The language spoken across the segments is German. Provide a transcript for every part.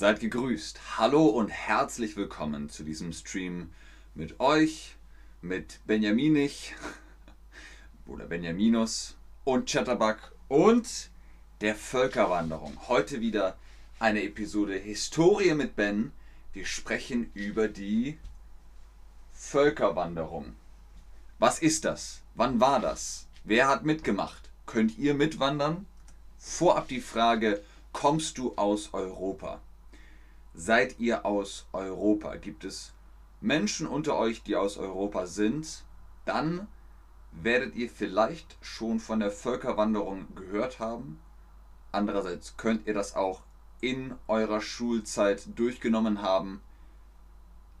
Seid gegrüßt. Hallo und herzlich willkommen zu diesem Stream mit euch, mit Benjaminich oder Benjaminus und Chatterbug und der Völkerwanderung. Heute wieder eine Episode Historie mit Ben. Wir sprechen über die Völkerwanderung. Was ist das? Wann war das? Wer hat mitgemacht? Könnt ihr mitwandern? Vorab die Frage, kommst du aus Europa? Seid ihr aus Europa? Gibt es Menschen unter euch, die aus Europa sind? Dann werdet ihr vielleicht schon von der Völkerwanderung gehört haben. Andererseits könnt ihr das auch in eurer Schulzeit durchgenommen haben.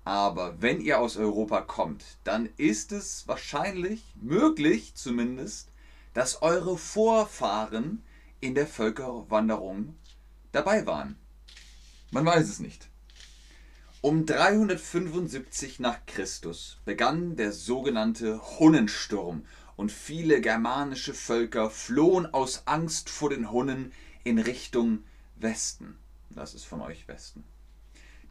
Aber wenn ihr aus Europa kommt, dann ist es wahrscheinlich, möglich zumindest, dass eure Vorfahren in der Völkerwanderung dabei waren. Man weiß es nicht. Um 375 nach Christus begann der sogenannte Hunnensturm und viele germanische Völker flohen aus Angst vor den Hunnen in Richtung Westen. Das ist von euch Westen.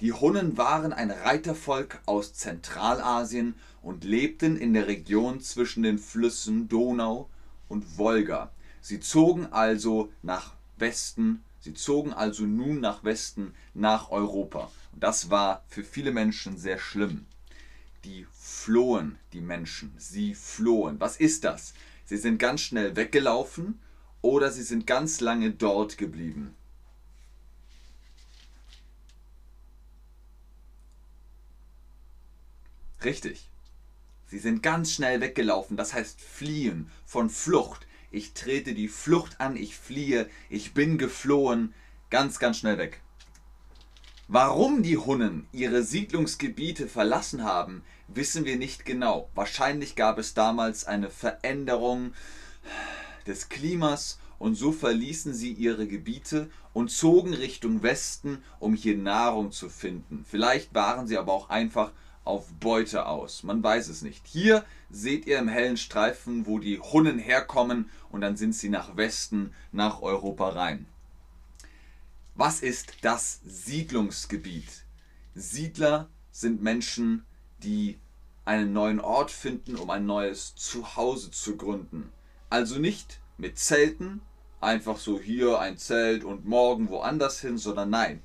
Die Hunnen waren ein Reitervolk aus Zentralasien und lebten in der Region zwischen den Flüssen Donau und Wolga. Sie zogen also nach Westen Sie zogen also nun nach Westen, nach Europa. Und das war für viele Menschen sehr schlimm. Die flohen, die Menschen. Sie flohen. Was ist das? Sie sind ganz schnell weggelaufen oder sie sind ganz lange dort geblieben. Richtig. Sie sind ganz schnell weggelaufen, das heißt fliehen, von Flucht ich trete die Flucht an, ich fliehe, ich bin geflohen, ganz, ganz schnell weg. Warum die Hunnen ihre Siedlungsgebiete verlassen haben, wissen wir nicht genau. Wahrscheinlich gab es damals eine Veränderung des Klimas und so verließen sie ihre Gebiete und zogen Richtung Westen, um hier Nahrung zu finden. Vielleicht waren sie aber auch einfach auf Beute aus. Man weiß es nicht. Hier seht ihr im hellen Streifen, wo die Hunnen herkommen und dann sind sie nach Westen, nach Europa rein. Was ist das Siedlungsgebiet? Siedler sind Menschen, die einen neuen Ort finden, um ein neues Zuhause zu gründen. Also nicht mit Zelten, einfach so hier ein Zelt und morgen woanders hin, sondern nein,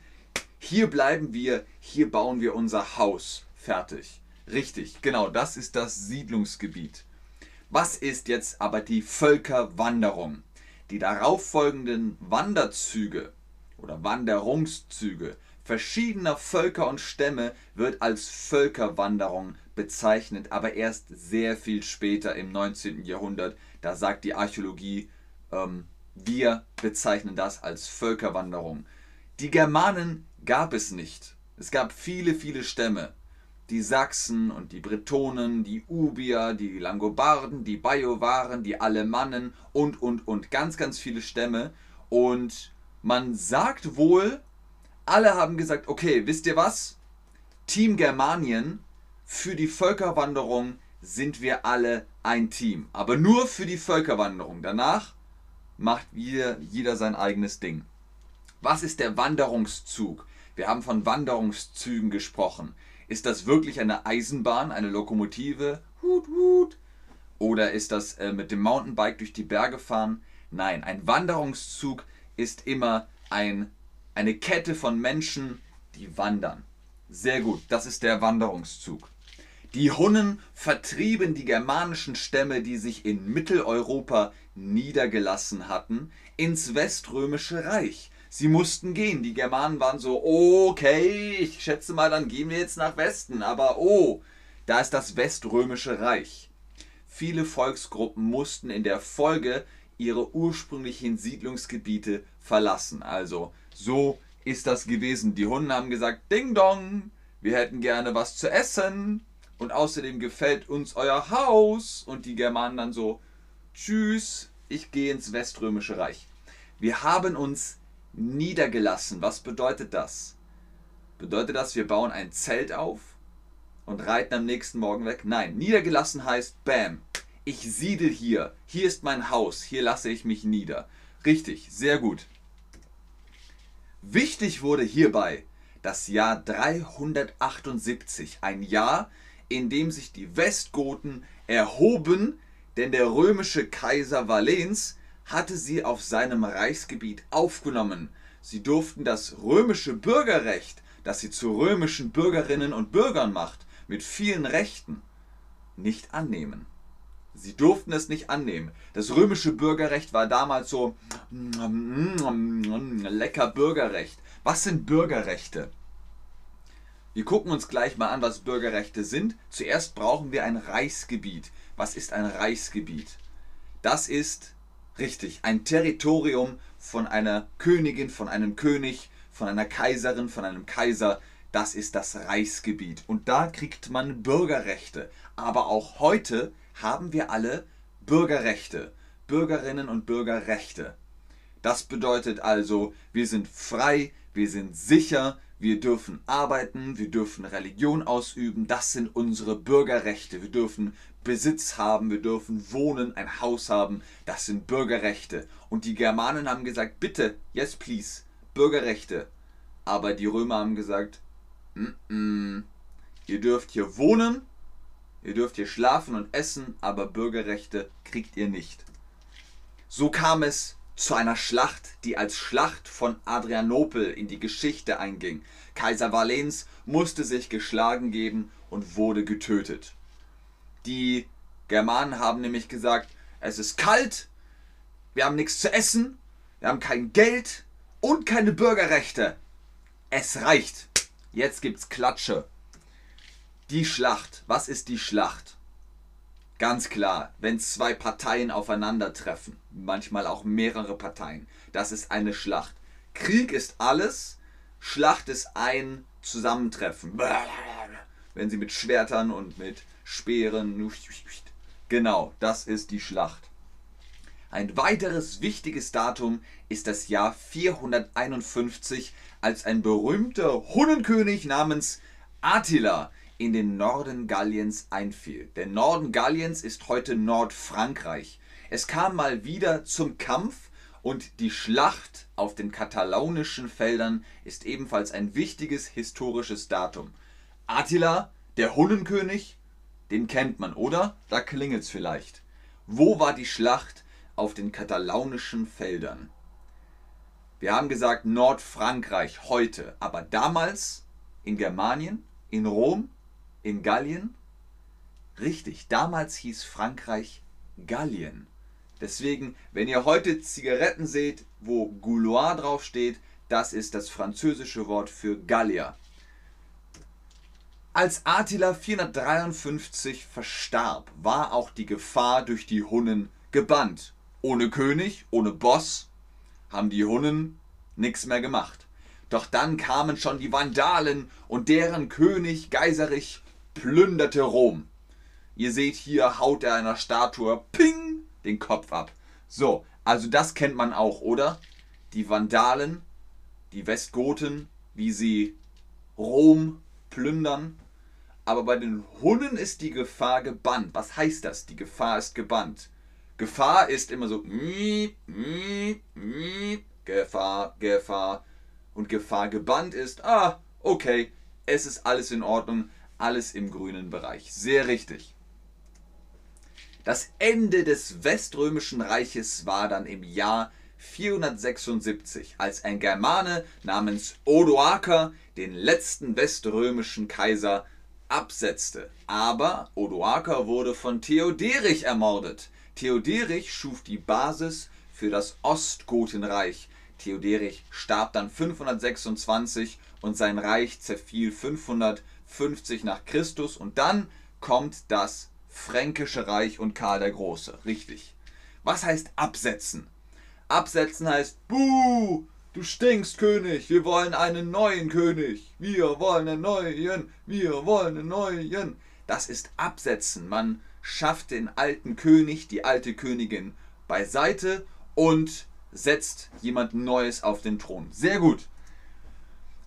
hier bleiben wir, hier bauen wir unser Haus. Fertig. Richtig, genau, das ist das Siedlungsgebiet. Was ist jetzt aber die Völkerwanderung? Die darauffolgenden Wanderzüge oder Wanderungszüge verschiedener Völker und Stämme wird als Völkerwanderung bezeichnet, aber erst sehr viel später im 19. Jahrhundert. Da sagt die Archäologie, ähm, wir bezeichnen das als Völkerwanderung. Die Germanen gab es nicht. Es gab viele, viele Stämme die Sachsen und die Bretonen, die Ubier, die Langobarden, die Bajuwaren, die Alemannen und, und, und. Ganz, ganz viele Stämme. Und man sagt wohl, alle haben gesagt, okay, wisst ihr was? Team Germanien, für die Völkerwanderung sind wir alle ein Team. Aber nur für die Völkerwanderung. Danach macht jeder, jeder sein eigenes Ding. Was ist der Wanderungszug? Wir haben von Wanderungszügen gesprochen. Ist das wirklich eine Eisenbahn, eine Lokomotive? Hut, hut. Oder ist das äh, mit dem Mountainbike durch die Berge fahren? Nein, ein Wanderungszug ist immer ein, eine Kette von Menschen, die wandern. Sehr gut, das ist der Wanderungszug. Die Hunnen vertrieben die germanischen Stämme, die sich in Mitteleuropa niedergelassen hatten, ins Weströmische Reich. Sie mussten gehen. Die Germanen waren so, okay, ich schätze mal, dann gehen wir jetzt nach Westen. Aber oh, da ist das Weströmische Reich. Viele Volksgruppen mussten in der Folge ihre ursprünglichen Siedlungsgebiete verlassen. Also so ist das gewesen. Die Hunden haben gesagt, Ding Dong, wir hätten gerne was zu essen und außerdem gefällt uns euer Haus. Und die Germanen dann so, tschüss, ich gehe ins Weströmische Reich. Wir haben uns niedergelassen. Was bedeutet das? Bedeutet das, wir bauen ein Zelt auf und reiten am nächsten Morgen weg? Nein, niedergelassen heißt, bam, ich siedel hier. Hier ist mein Haus. Hier lasse ich mich nieder. Richtig, sehr gut. Wichtig wurde hierbei, das Jahr 378, ein Jahr, in dem sich die Westgoten erhoben, denn der römische Kaiser Valens hatte sie auf seinem Reichsgebiet aufgenommen. Sie durften das römische Bürgerrecht, das sie zu römischen Bürgerinnen und Bürgern macht, mit vielen Rechten, nicht annehmen. Sie durften es nicht annehmen. Das römische Bürgerrecht war damals so lecker Bürgerrecht. Was sind Bürgerrechte? Wir gucken uns gleich mal an, was Bürgerrechte sind. Zuerst brauchen wir ein Reichsgebiet. Was ist ein Reichsgebiet? Das ist richtig ein Territorium von einer Königin, von einem König, von einer Kaiserin, von einem Kaiser. Das ist das Reichsgebiet. Und da kriegt man Bürgerrechte. Aber auch heute haben wir alle Bürgerrechte. Bürgerinnen und Bürgerrechte. Das bedeutet also, wir sind frei, wir sind sicher, wir dürfen arbeiten, wir dürfen Religion ausüben, das sind unsere Bürgerrechte. Wir dürfen Besitz haben, wir dürfen wohnen, ein Haus haben, das sind Bürgerrechte. Und die Germanen haben gesagt, bitte, yes please, Bürgerrechte. Aber die Römer haben gesagt, mm -mm, ihr dürft hier wohnen, ihr dürft hier schlafen und essen, aber Bürgerrechte kriegt ihr nicht. So kam es zu einer Schlacht, die als Schlacht von Adrianopel in die Geschichte einging. Kaiser Valens musste sich geschlagen geben und wurde getötet. Die Germanen haben nämlich gesagt, es ist kalt, wir haben nichts zu essen, wir haben kein Geld und keine Bürgerrechte. Es reicht. Jetzt gibt's Klatsche. Die Schlacht. Was ist die Schlacht? Ganz klar, wenn zwei Parteien aufeinandertreffen, manchmal auch mehrere Parteien, das ist eine Schlacht. Krieg ist alles, Schlacht ist ein Zusammentreffen. Wenn sie mit Schwertern und mit Speeren. Genau, das ist die Schlacht. Ein weiteres wichtiges Datum ist das Jahr 451, als ein berühmter Hunnenkönig namens Attila in den Norden Galliens einfiel. Der Norden Galliens ist heute Nordfrankreich. Es kam mal wieder zum Kampf und die Schlacht auf den katalonischen Feldern ist ebenfalls ein wichtiges historisches Datum. Attila, der Hunnenkönig, den kennt man, oder? Da klingelt's vielleicht. Wo war die Schlacht auf den katalonischen Feldern? Wir haben gesagt Nordfrankreich heute, aber damals in Germanien, in Rom, in Gallien? Richtig, damals hieß Frankreich Gallien. Deswegen, wenn ihr heute Zigaretten seht, wo Gouloir draufsteht, das ist das französische Wort für Gallier. Als Attila 453 verstarb, war auch die Gefahr durch die Hunnen gebannt. Ohne König, ohne Boss haben die Hunnen nichts mehr gemacht. Doch dann kamen schon die Vandalen und deren König Geiserich plünderte Rom. Ihr seht hier, haut er einer Statue ping den Kopf ab. So, also das kennt man auch, oder? Die Vandalen, die Westgoten, wie sie Rom plündern. Aber bei den Hunnen ist die Gefahr gebannt. Was heißt das? Die Gefahr ist gebannt. Gefahr ist immer so Gefahr, Gefahr. Und Gefahr gebannt ist, ah, okay, es ist alles in Ordnung, alles im grünen Bereich. Sehr richtig. Das Ende des Weströmischen Reiches war dann im Jahr 476, als ein Germane namens Odoaker den letzten weströmischen Kaiser absetzte. Aber Odoaker wurde von Theoderich ermordet. Theoderich schuf die Basis für das Ostgotenreich. Theoderich starb dann 526 und sein Reich zerfiel 500 50 nach Christus und dann kommt das Fränkische Reich und Karl der Große. Richtig. Was heißt absetzen? Absetzen heißt, buh, du stinkst, König, wir wollen einen neuen König. Wir wollen einen neuen, wir wollen einen neuen. Das ist absetzen. Man schafft den alten König, die alte Königin beiseite und setzt jemand Neues auf den Thron. Sehr gut.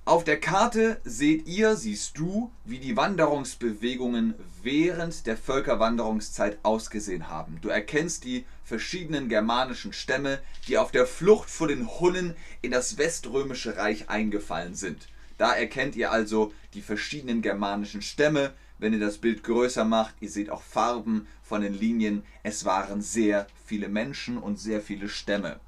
Auf der Karte seht ihr, siehst du, wie die Wanderungsbewegungen während der Völkerwanderungszeit ausgesehen haben. Du erkennst die verschiedenen germanischen Stämme, die auf der Flucht vor den Hunnen in das weströmische Reich eingefallen sind. Da erkennt ihr also die verschiedenen germanischen Stämme. Wenn ihr das Bild größer macht, ihr seht auch Farben von den Linien. Es waren sehr viele Menschen und sehr viele Stämme.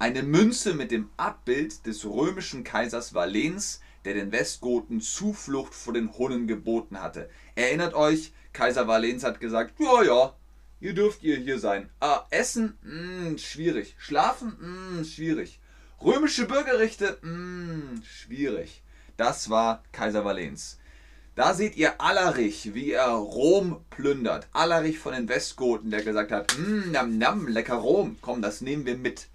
Eine Münze mit dem Abbild des römischen Kaisers Valens, der den Westgoten Zuflucht vor den Hunnen geboten hatte. Erinnert euch, Kaiser Valens hat gesagt, ja, ja, ihr dürft ihr hier sein. Ah, Essen, mh, hm, schwierig. Schlafen, mh, hm, schwierig. Römische Bürgerrechte, mh, hm, schwierig. Das war Kaiser Valens. Da seht ihr Alarich, wie er Rom plündert. Alarich von den Westgoten, der gesagt hat, nam, nam, lecker Rom, komm, das nehmen wir mit.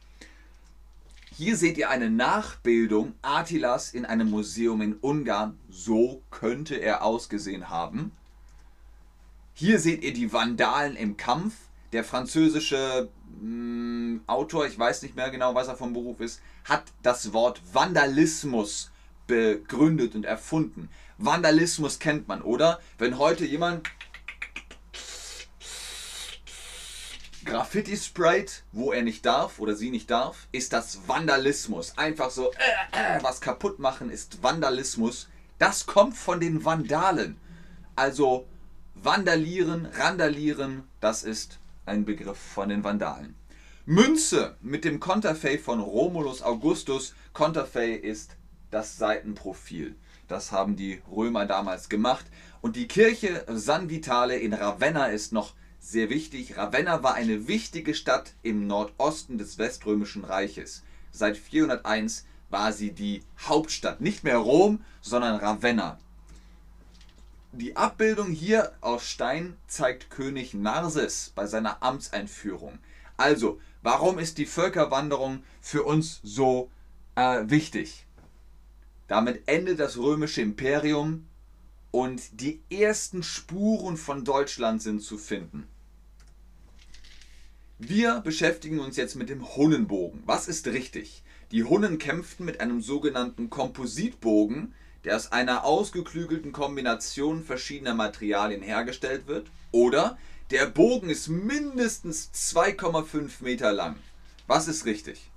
Hier seht ihr eine Nachbildung Attilas in einem Museum in Ungarn. So könnte er ausgesehen haben. Hier seht ihr die Vandalen im Kampf. Der französische mh, hm, Autor, ich weiß nicht mehr genau, was er vom Beruf ist, hat das Wort Vandalismus begründet und erfunden. Vandalismus kennt man, oder? Wenn heute jemand Graffiti sprayt, wo er nicht darf oder sie nicht darf, ist das Vandalismus. Einfach so äh, äh, was kaputt machen ist Vandalismus. Das kommt von den Vandalen. Also vandalieren, randalieren, das ist ein Begriff von den Vandalen. Münze mit dem Konterfei von Romulus Augustus. Konterfei ist das Seitenprofil. Das haben die Römer damals gemacht. Und die Kirche San Vitale in Ravenna ist noch sehr wichtig. Ravenna war eine wichtige Stadt im Nordosten des Weströmischen Reiches. Seit 401 war sie die Hauptstadt. Nicht mehr Rom, sondern Ravenna. Die Abbildung hier aus Stein zeigt König Narses bei seiner Amtseinführung. Also, Warum ist die Völkerwanderung für uns so äh, wichtig? Damit endet das römische Imperium und die ersten Spuren von Deutschland sind zu finden. Wir beschäftigen uns jetzt mit dem Hunnenbogen. Was ist richtig? Die Hunnen kämpften mit einem sogenannten Kompositbogen, der aus einer ausgeklügelten Kombination verschiedener Materialien hergestellt wird, oder der Bogen ist mindestens 2,5 Meter lang. Was ist richtig?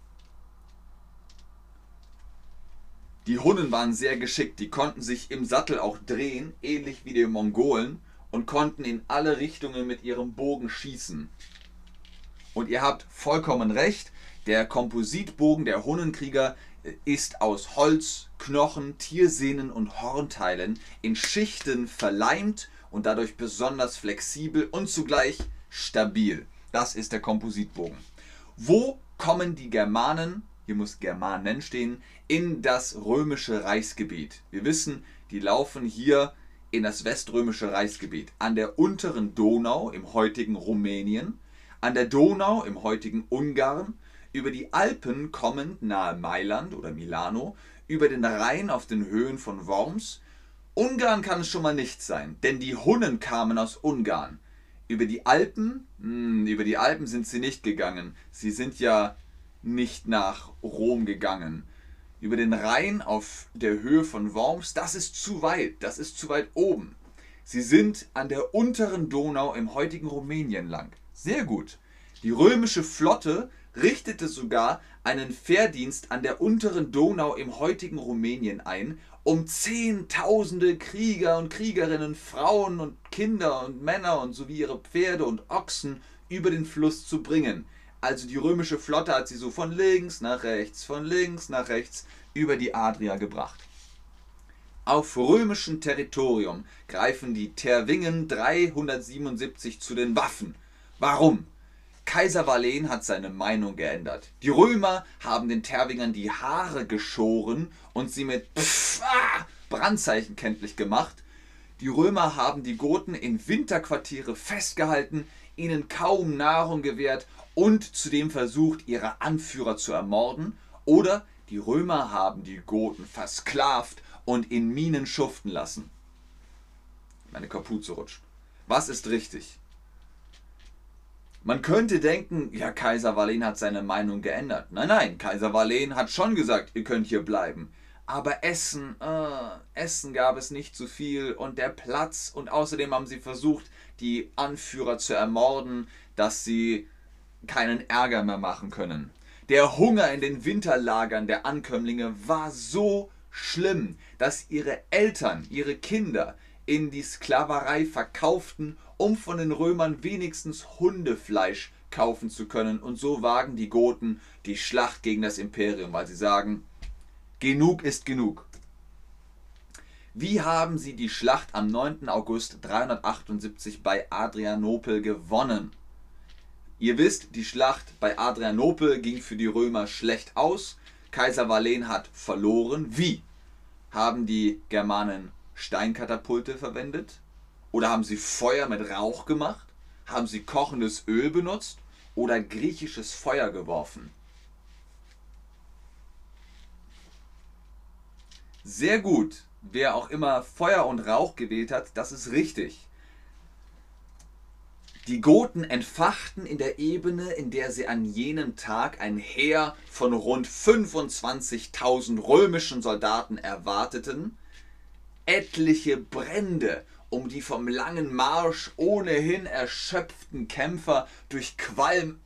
Die Hunnen waren sehr geschickt. Die konnten sich im Sattel auch drehen, ähnlich wie die Mongolen, und konnten in alle Richtungen mit ihrem Bogen schießen. Und ihr habt vollkommen recht. Der Kompositbogen der Hunnenkrieger äh, ist aus Holz, Knochen, Tiersehnen und Hornteilen in Schichten verleimt und dadurch besonders flexibel und zugleich stabil. Das ist der Kompositbogen. Wo kommen die Germanen, hier muss Germanen stehen, in das römische Reichsgebiet? Wir wissen, die laufen hier in das weströmische Reichsgebiet. An der unteren Donau im heutigen Rumänien, an der Donau im heutigen Ungarn, über die Alpen kommend nahe Mailand oder Milano, über den Rhein auf den Höhen von Worms, Ungarn kann es schon mal nicht sein, denn die Hunnen kamen aus Ungarn. Über die Alpen? Hm, über die Alpen sind sie nicht gegangen. Sie sind ja nicht nach Rom gegangen. Über den Rhein auf der Höhe von Worms, das ist zu weit, das ist zu weit oben. Sie sind an der unteren Donau im heutigen Rumänien lang. Sehr gut. Die römische Flotte richtete sogar einen Fährdienst an der unteren Donau im heutigen Rumänien ein um Zehntausende Krieger und Kriegerinnen, Frauen und Kinder und Männer und sowie ihre Pferde und Ochsen über den Fluss zu bringen. Also die römische Flotte hat sie so von links nach rechts, von links nach rechts über die Adria gebracht. Auf römischem Territorium greifen die Terwingen 377 zu den Waffen. Warum? Kaiser Valen hat seine Meinung geändert. Die Römer haben den Terwingern die Haare geschoren und sie mit Pff, ah, Brandzeichen kenntlich gemacht. Die Römer haben die Goten in Winterquartiere festgehalten, ihnen kaum Nahrung gewährt und zudem versucht, ihre Anführer zu ermorden. Oder die Römer haben die Goten versklavt und in Minen schuften lassen. Meine Kapuze rutscht. Was ist richtig? Man könnte denken, ja, Kaiser Valen hat seine Meinung geändert. Nein, nein, Kaiser Valen hat schon gesagt, ihr könnt hier bleiben. Aber Essen, äh, Essen gab es nicht zu viel und der Platz und außerdem haben sie versucht, die Anführer zu ermorden, dass sie keinen Ärger mehr machen können. Der Hunger in den Winterlagern der Ankömmlinge war so schlimm, dass ihre Eltern, ihre Kinder in die Sklaverei verkauften, um von den Römern wenigstens Hundefleisch kaufen zu können. Und so wagen die Goten die Schlacht gegen das Imperium, weil sie sagen, genug ist genug. Wie haben sie die Schlacht am 9. August 378 bei Adrianopel gewonnen? Ihr wisst, die Schlacht bei Adrianopel ging für die Römer schlecht aus. Kaiser Valen hat verloren. Wie? Haben die Germanen Steinkatapulte verwendet? Oder haben sie Feuer mit Rauch gemacht? Haben sie kochendes Öl benutzt? Oder griechisches Feuer geworfen? Sehr gut. Wer auch immer Feuer und Rauch gewählt hat, das ist richtig. Die Goten entfachten in der Ebene, in der sie an jenem Tag ein Heer von rund 25.000 römischen Soldaten erwarteten, etliche Brände, um die vom langen Marsch ohnehin erschöpften Kämpfer durch Qualm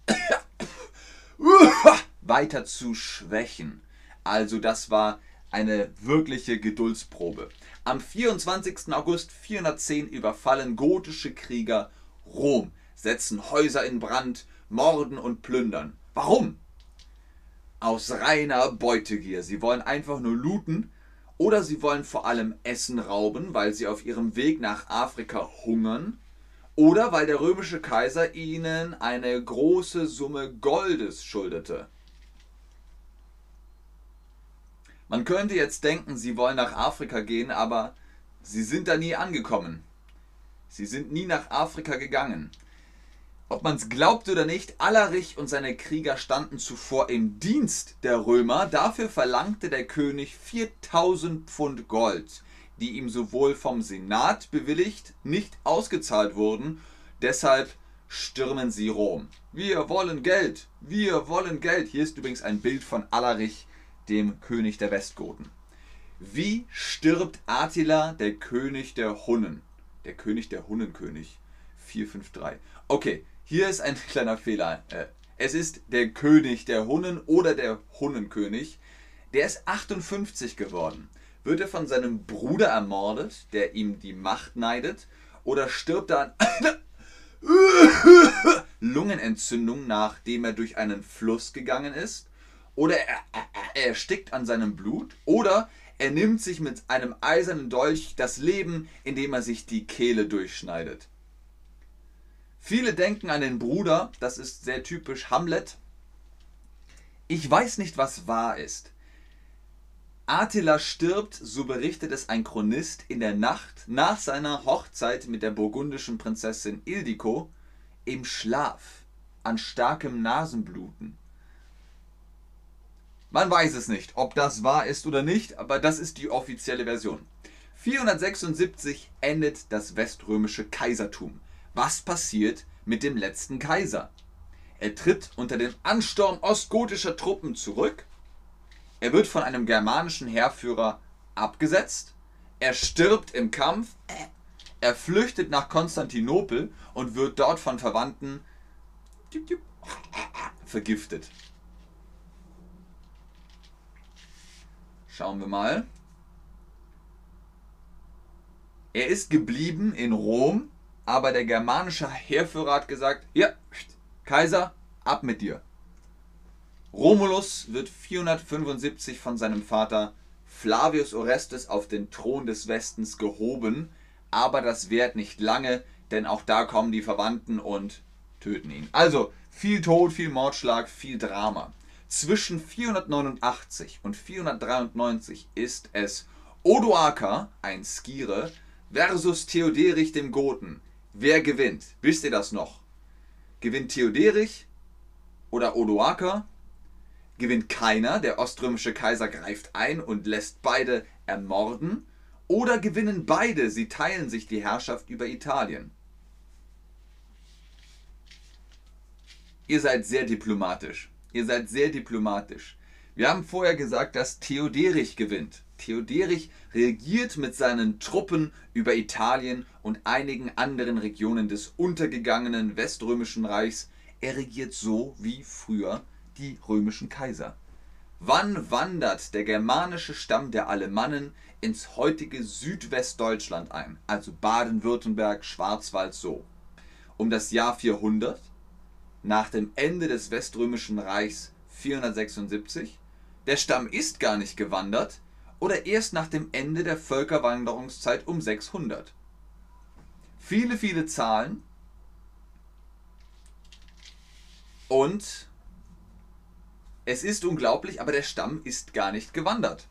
weiter zu schwächen. Also das war eine wirkliche Geduldsprobe. Am 24. August 410 überfallen gotische Krieger Rom, setzen Häuser in Brand, morden und plündern. Warum? Aus reiner Beutegier. Sie wollen einfach nur looten oder sie wollen vor allem Essen rauben, weil sie auf ihrem Weg nach Afrika hungern oder weil der römische Kaiser ihnen eine große Summe Goldes schuldete. Man könnte jetzt denken, sie wollen nach Afrika gehen, aber sie sind da nie angekommen. Sie sind nie nach Afrika gegangen. Ob man es glaubt oder nicht, Alarich und seine Krieger standen zuvor im Dienst der Römer. Dafür verlangte der König 4000 Pfund Gold, die ihm sowohl vom Senat bewilligt, nicht ausgezahlt wurden. Deshalb stürmen sie Rom. Wir wollen Geld, wir wollen Geld. Hier ist übrigens ein Bild von Alarich, dem König der Westgoten. Wie stirbt Attila, der König der Hunnen? Der König der Hunnenkönig. 453. Okay, hier ist ein kleiner Fehler. Äh, es ist der König der Hunnen oder der Hunnenkönig. Der ist 58 geworden. Wird er von seinem Bruder ermordet, der ihm die Macht neidet? Oder stirbt er an Lungenentzündung, nachdem er durch einen Fluss gegangen ist? Oder er, er, er erstickt an seinem Blut? Oder er nimmt sich mit einem eisernen Dolch das Leben, indem er sich die Kehle durchschneidet. Viele denken an den Bruder, das ist sehr typisch Hamlet. Ich weiß nicht, was wahr ist. Attila stirbt, so berichtet es ein Chronist, in der Nacht nach seiner Hochzeit mit der burgundischen Prinzessin Ildiko im Schlaf an starkem Nasenbluten. Man weiß es nicht, ob das wahr ist oder nicht, aber das ist die offizielle Version. 476 endet das weströmische Kaisertum. Was passiert mit dem letzten Kaiser? Er tritt unter den Ansturm ostgotischer Truppen zurück. Er wird von einem germanischen Heerführer abgesetzt. Er stirbt im Kampf. Er flüchtet nach Konstantinopel und wird dort von Verwandten vergiftet. Schauen wir mal. Er ist geblieben in Rom, aber der germanische Heerführer hat gesagt, ja, Kaiser, ab mit dir. Romulus wird 475 von seinem Vater Flavius Orestes auf den Thron des Westens gehoben, aber das währt nicht lange, denn auch da kommen die Verwandten und töten ihn. Also viel Tod, viel Mordschlag, viel Drama. Zwischen 489 und 493 ist es Odoaker, ein Skire, versus Theoderich dem Goten. Wer gewinnt? Wisst ihr das noch? Gewinnt Theoderich oder Odoaker? Gewinnt keiner, der oströmische Kaiser greift ein und lässt beide ermorden? Oder gewinnen beide, sie teilen sich die Herrschaft über Italien? Ihr seid sehr diplomatisch. Ihr seid sehr diplomatisch. Wir haben vorher gesagt, dass Theoderich gewinnt. Theoderich regiert mit seinen Truppen über Italien und einigen anderen Regionen des untergegangenen Weströmischen Reichs. Er regiert so wie früher die römischen Kaiser. Wann wandert der germanische Stamm der Alemannen ins heutige Südwestdeutschland ein? Also Baden-Württemberg, Schwarzwald so. Um das Jahr 400, nach dem Ende des Weströmischen Reichs 476. Der Stamm ist gar nicht gewandert oder erst nach dem Ende der Völkerwanderungszeit um 600. Viele, viele Zahlen und es ist unglaublich, aber der Stamm ist gar nicht gewandert.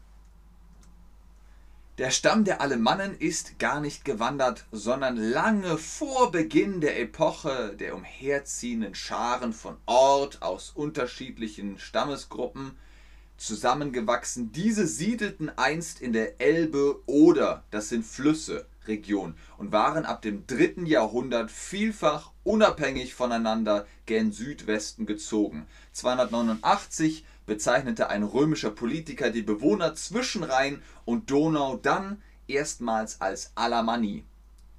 Der Stamm der Alemannen ist gar nicht gewandert, sondern lange vor Beginn der Epoche der umherziehenden Scharen von Ort aus unterschiedlichen Stammesgruppen zusammengewachsen. Diese siedelten einst in der Elbe oder, das sind Flüsse, Region und waren ab dem dritten Jahrhundert vielfach unabhängig voneinander gen Südwesten gezogen. 289 bezeichnete ein römischer Politiker die Bewohner zwischen Rhein und Donau dann erstmals als Alamanni.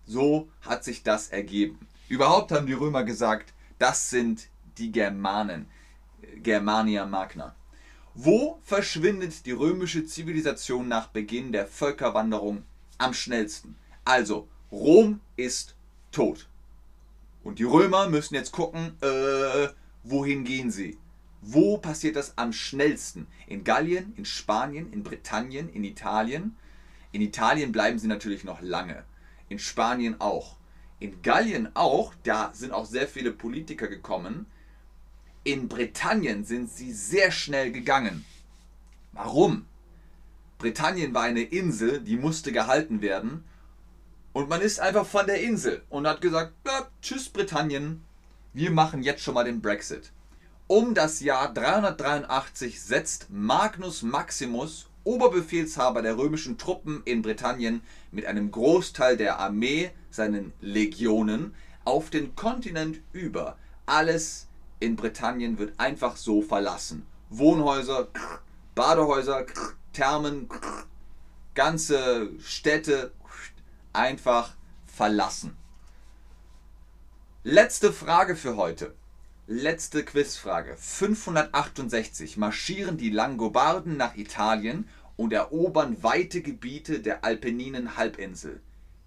So hat sich das ergeben. Überhaupt haben die Römer gesagt, das sind die Germanen, Germania Magna. Wo verschwindet die römische Zivilisation nach Beginn der Völkerwanderung am schnellsten? Also, Rom ist tot. Und die Römer müssen jetzt gucken, äh, wohin gehen sie? Wo passiert das am schnellsten? In Gallien, in Spanien, in Britannien, in Italien? In Italien bleiben sie natürlich noch lange. In Spanien auch. In Gallien auch, da sind auch sehr viele Politiker gekommen. In Britannien sind sie sehr schnell gegangen. Warum? Britannien war eine Insel, die musste gehalten werden. Und man ist einfach von der Insel und hat gesagt, ja, tschüss Britannien, wir machen jetzt schon mal den Brexit. Um das Jahr 383 setzt Magnus Maximus, Oberbefehlshaber der römischen Truppen in Britannien, mit einem Großteil der Armee, seinen Legionen, auf den Kontinent über. Alles in Britannien wird einfach so verlassen. Wohnhäuser, Badehäuser, Thermen, ganze Städte einfach verlassen. Letzte Frage für heute. Letzte Quizfrage. 568 marschieren die Langobarden nach Italien und erobern weite Gebiete der Alpenninen Halbinsel.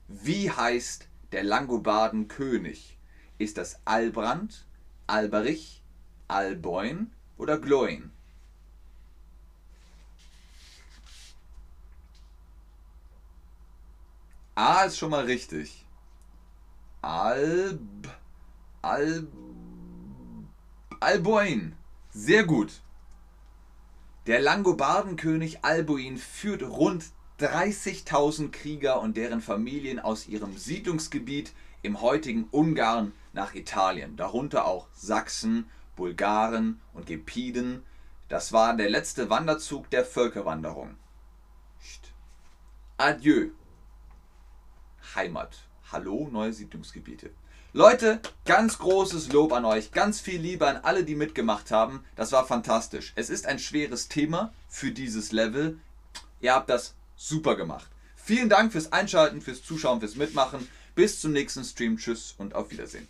Wie heißt der Langobarden König? Ist das Albrand, Alberich, Alboin oder Gloin? A ist schon mal richtig. Alb. Alb. Alboin. Sehr gut. Der Langobardenkönig Alboin führt rund 30.000 Krieger und deren Familien aus ihrem Siedlungsgebiet im heutigen Ungarn nach Italien, darunter auch Sachsen, Bulgaren und Gepiden. Das war der letzte Wanderzug der Völkerwanderung. Adieu. Heimat. Hallo, neue Siedlungsgebiete. Leute, ganz großes Lob an euch, ganz viel Liebe an alle, die mitgemacht haben. Das war fantastisch. Es ist ein schweres Thema für dieses Level. Ihr habt das super gemacht. Vielen Dank fürs Einschalten, fürs Zuschauen, fürs Mitmachen. Bis zum nächsten Stream. Tschüss und auf Wiedersehen.